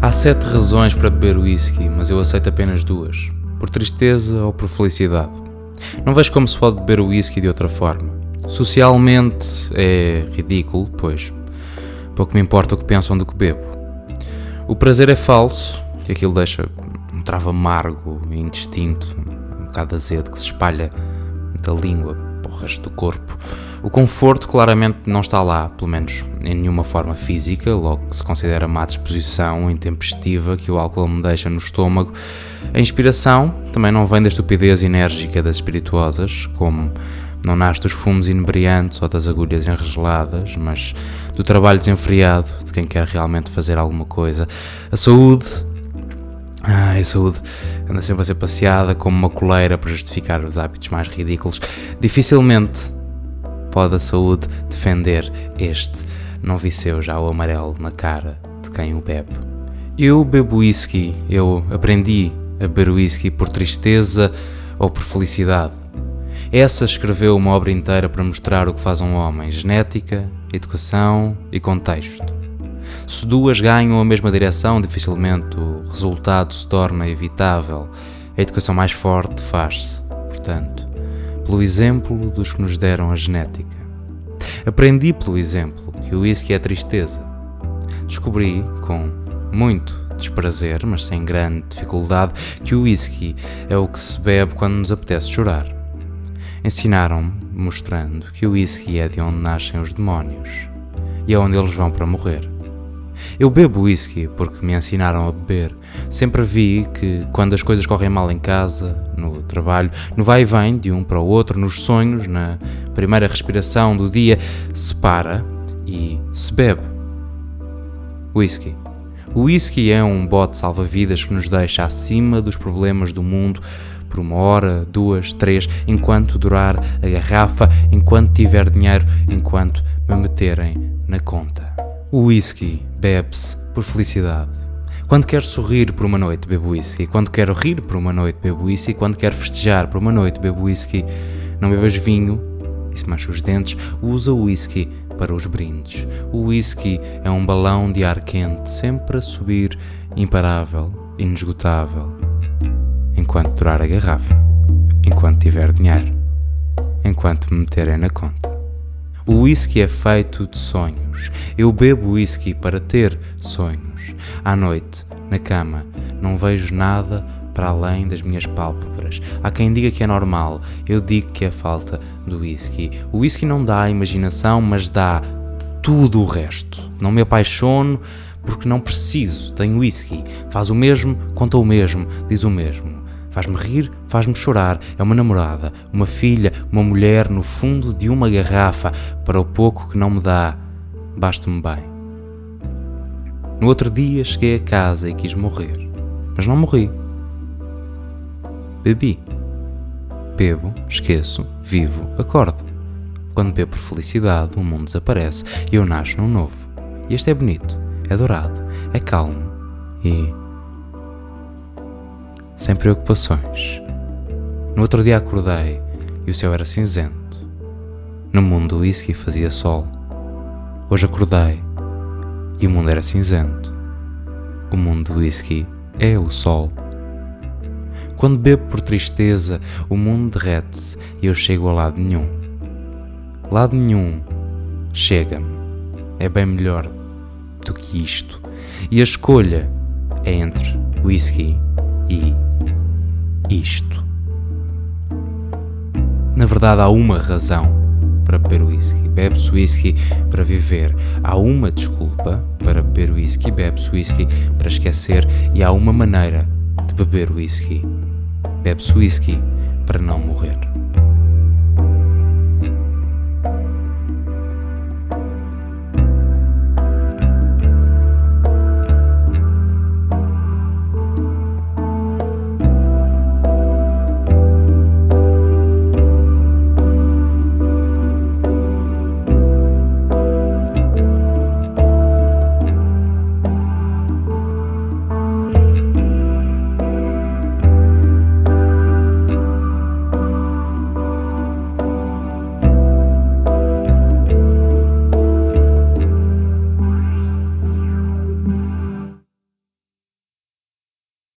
Há sete razões para beber whisky, mas eu aceito apenas duas: por tristeza ou por felicidade. Não vejo como se pode beber whisky de outra forma. Socialmente é ridículo, pois pouco me importa o que pensam do que bebo. O prazer é falso, e aquilo deixa um travo amargo e indistinto, um bocado azedo que se espalha da língua o resto do corpo. O conforto claramente não está lá, pelo menos em nenhuma forma física, logo que se considera má disposição intempestiva que o álcool me deixa no estômago. A inspiração também não vem da estupidez enérgica das espirituosas, como não nasce dos fumos inebriantes ou das agulhas enregeladas, mas do trabalho desenfreado de quem quer realmente fazer alguma coisa. A saúde. Ai, a saúde anda sempre a ser passeada como uma coleira para justificar os hábitos mais ridículos. Dificilmente pode a saúde defender este não vi seu já o amarelo na cara de quem o bebe. Eu bebo whisky, eu aprendi a beber whisky por tristeza ou por felicidade. Essa escreveu uma obra inteira para mostrar o que faz um homem: genética, educação e contexto. Se duas ganham a mesma direção, dificilmente o resultado se torna evitável. A educação mais forte faz-se, portanto, pelo exemplo dos que nos deram a genética. Aprendi pelo exemplo que o whisky é tristeza. Descobri, com muito desprazer, mas sem grande dificuldade, que o whisky é o que se bebe quando nos apetece chorar. Ensinaram-me, mostrando que o whisky é de onde nascem os demónios e é onde eles vão para morrer. Eu bebo whisky porque me ensinaram a beber. Sempre vi que quando as coisas correm mal em casa, no trabalho, no vai e vem de um para o outro, nos sonhos, na primeira respiração do dia, se para e se bebe. Whisky. O whisky é um bote salva-vidas que nos deixa acima dos problemas do mundo por uma hora, duas, três, enquanto durar a garrafa, enquanto tiver dinheiro, enquanto me meterem na conta. O whisky bebe-se por felicidade. Quando quero sorrir por uma noite, bebo whisky. Quando quero rir por uma noite, bebo whisky. Quando quero festejar por uma noite, bebo whisky. Não bebas vinho, isso mancha os dentes. Usa o whisky para os brindes. O whisky é um balão de ar quente, sempre a subir, imparável, inesgotável. Enquanto durar a garrafa. Enquanto tiver dinheiro. Enquanto me meterem na conta. O whisky é feito de sonhos. Eu bebo whisky para ter sonhos. À noite, na cama, não vejo nada para além das minhas pálpebras. Há quem diga que é normal, eu digo que é falta do whisky. O whisky não dá a imaginação, mas dá tudo o resto. Não me apaixono porque não preciso, tenho whisky. Faz o mesmo, conta o mesmo, diz o mesmo. Faz-me rir, faz-me chorar. É uma namorada, uma filha, uma mulher no fundo de uma garrafa para o pouco que não me dá. Basta-me bem. No outro dia cheguei a casa e quis morrer, mas não morri. Bebi. Bebo, esqueço, vivo, acordo. Quando bebo por felicidade, o mundo desaparece e eu nasço num novo. E este é bonito, é dourado, é calmo e sem preocupações. No outro dia acordei e o céu era cinzento. No mundo o whisky fazia sol. Hoje acordei e o mundo era cinzento. O mundo do whisky é o sol. Quando bebo por tristeza, o mundo derrete-se e eu chego a lado nenhum. Lado nenhum chega-me. É bem melhor do que isto. E a escolha é entre whisky e isto. Na verdade, há uma razão para beber whisky. Bebe-se whisky para viver. Há uma desculpa para beber whisky. Bebe-se whisky para esquecer. E há uma maneira de beber whisky. Bebe-se whisky para não morrer.